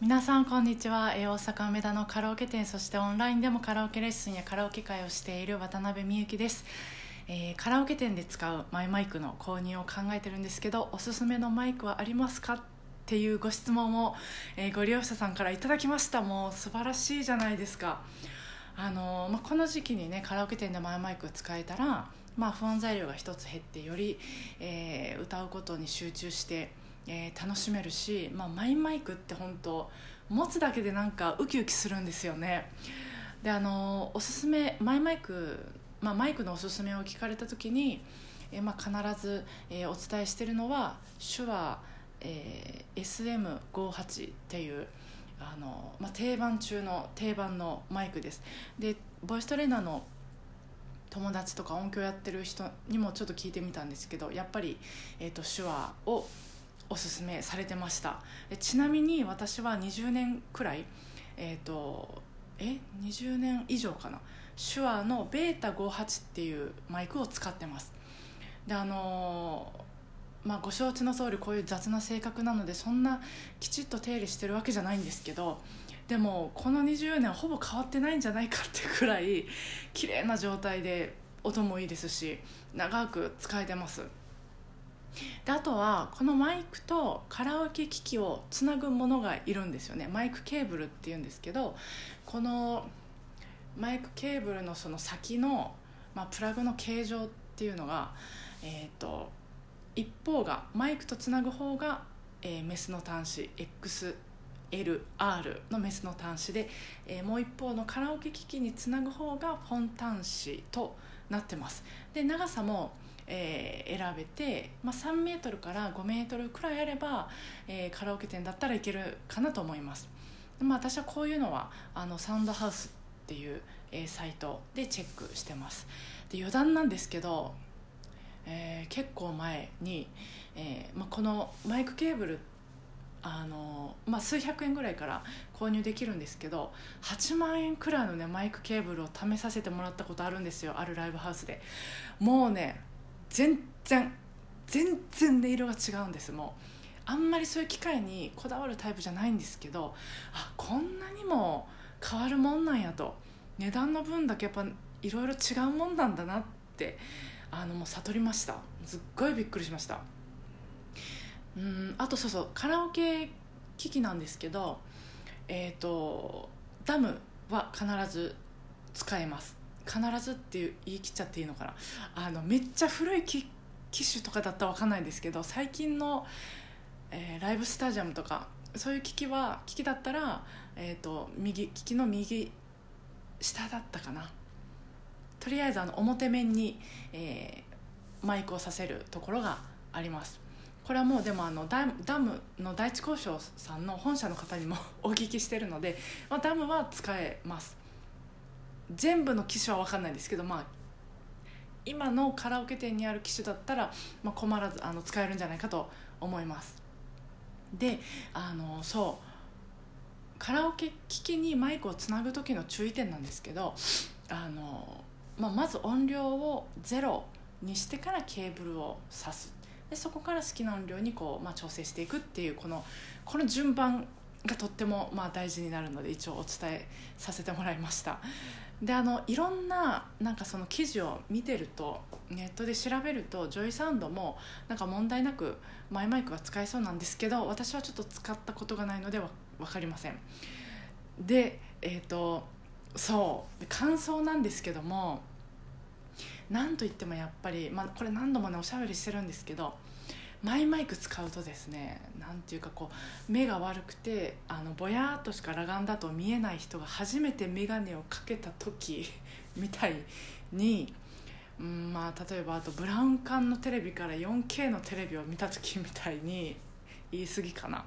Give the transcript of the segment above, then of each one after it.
皆さんこんにちは。えー大阪梅田のカラオケ店そしてオンラインでもカラオケレッスンやカラオケ会をしている渡辺美幸です、えーカラオケ店で使うマイマイクの購入を考えてるんですけどおすすめのマイクはありますか？っていうご質問を、えーご利用者さんからいただきました。もう素晴らしいじゃないですか。あのーまあ、この時期にねカラオケ店でマイマイク使えたら、まあ、不安材料が一つ減ってより、えー歌うことに集中して、えー楽しめるし、まあ、マイマイクって本当持つだけでなんかウキウキするんですよね。であのおすすめマイマイク、まあ、マイクのおすすめを聞かれた時に、えーまあ、必ず、えーお伝えしてるのは手話、えー SM58 っていうあの、まあ、定番中の定番のマイクです。でボイストレーナーの友達とか音響やってる人にもちょっと聞いてみたんですけどやっぱり、えー、と手話をおすすめされてました。ちなみに私は20年くらいえっ、とえ20年以上かな。手話のベータ58っていうマイクを使ってます。であのまあ、ご承知の通りこういう雑な性格なのでそんなきちっと手入れしてるわけじゃないんですけどでもこの20年ほぼ変わってないんじゃないかってくらい綺麗な状態で音もいいですし長く使えてます。であとはこのマイクとカラオケ機器をつなぐものがいるんですよね。マイクケーブルっていうんですけどこのマイクケーブルのその先の、まあ、プラグの形状っていうのが、えー、と一方がマイクとつなぐ方が、えーメスの端子 XLR のメスの端子で、えーもう一方のカラオケ機器につなぐ方がフォン端子となってます。で長さも、えー選べて、まあ、3メートルから5メートルくらいあれば、えーカラオケ店だったらいけるかなと思います。まあ、私はこういうのはあのサウンドハウスっていう、えーサイトでチェックしてます。で余談なんですけど、えー結構前に、えーまあ、このマイクケーブルあの、まあ、数百円ぐらいから購入できるんですけど8万円くらいの、ね、マイクケーブルを試させてもらったことあるんですよ。あるライブハウスで。もうね全然全然音色が違うんです。もうあんまりそういう機械にこだわるタイプじゃないんですけどあこんなにも変わるもんなんやと。値段の分だけやっぱいろいろ違うもんなんだなってあのもう悟りました。すっごいびっくりしました。うんあとそうそうカラオケ機器なんですけどえっ、とダムは必ず使えます。必ずっていう言い切っちゃっていいのかな。あのめっちゃ古い機機種とかだったら分かんないですけど最近の、えーライブスタジアムとかそういう機器は機器だったら、えー、と右機器の右下だったかな。とりあえずあの表面に、えーマイクをさせるところがあります。これはもうでもあのダダムの第一交渉さんの本社の方にも お聞きしてるので、まあ、ダムは使えます。全部の機種は分かんないですけどまあ今のカラオケ店にある機種だったら、まあ、困らずあの使えるんじゃないかと思います。であのそう。カラオケ機器にマイクをつなぐ時の注意点なんですけどあの、まあ、まず音量をゼロにしてからケーブルを挿す。でそこから好きな音量にこう、まあ、調整していくっていうこのこの順番がとってもまあ大事になるので一応お伝えさせてもらいました。であのいろんななんかその記事を見てるとネットで調べるとジョイサウンドもなんか問題なくマイマイクが使えそうなんですけど私はちょっと使ったことがないのでわ分かりません。でえっ、とそう。感想なんですけどもなんといってもやっぱり、まあ、これ何度もねおしゃべりしてるんですけどマイマイク使うとですねなんていうかこう目が悪くてあのぼやっとしか裸眼だと見えない人が初めて眼鏡をかけた時 みたいに、うんまあ、例えばあとブラウン管のテレビから 4K のテレビを見た時みたいに 言い過ぎかな。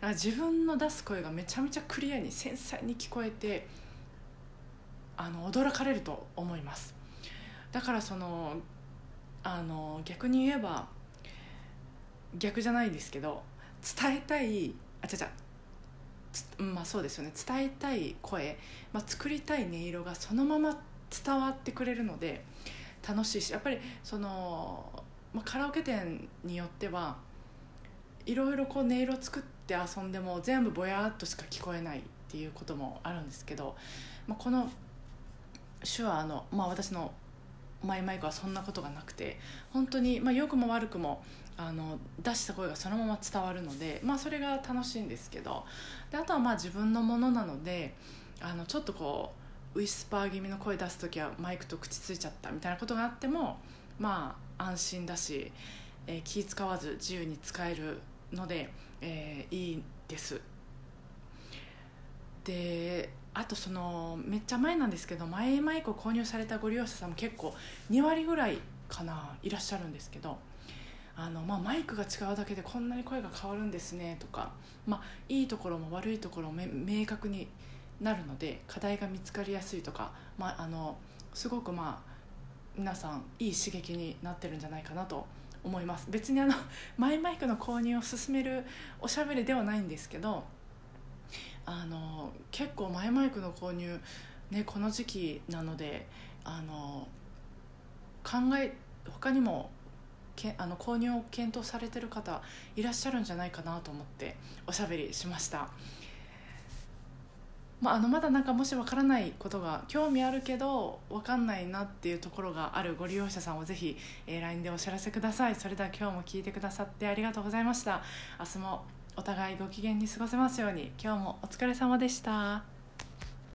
か自分の出す声がめちゃめちゃクリアに繊細に聞こえてあの驚かれると思います。だからそのあの逆に言えば逆じゃないですけど伝えたいあちゃちゃまあそうですよね。伝えたい声、まあ、作りたい音色がそのまま伝わってくれるので楽しいしやっぱりその、まあ、カラオケ店によってはいろいろこう音色作って遊んでも全部ぼやっとしか聞こえないっていうこともあるんですけど、まあ、この手話の、まあ、私のマイマイクはそんなことがなくて本当に、まあ、良くも悪くもあの出した声がそのまま伝わるので、まあ、それが楽しいんですけどであとはまあ自分のものなのであのちょっとこうウィスパー気味の声出す時はマイクと口ついちゃったみたいなことがあってもまあ安心だし、えー、気使わず自由に使えるので、えー、いいです。であとそのめっちゃ前なんですけど前マイクを購入されたご利用者さんも結構2割ぐらいかないらっしゃるんですけどあの、まあ、マイクが違うだけでこんなに声が変わるんですねとか、まあ、いいところも悪いところも明確になるので課題が見つかりやすいとか、まあ、あのすごくまあ皆さんいい刺激になってるんじゃないかなと思います。別にあのマイマイクの購入を勧めるおしゃべりではないんですけどあの結構マイマイクの購入、ね、この時期なのであの考え他にもけあの購入を検討されてる方いらっしゃるんじゃないかなと思っておしゃべりしました。まあ、あのまだなんかもし分からないことが興味あるけど分かんないなっていうところがあるご利用者さんをぜひ、えー、LINE でお知らせくださいそれでは今日も聞いてくださってありがとうございました明日もお互いご機嫌に過ごせますように。今日もお疲れ様でした。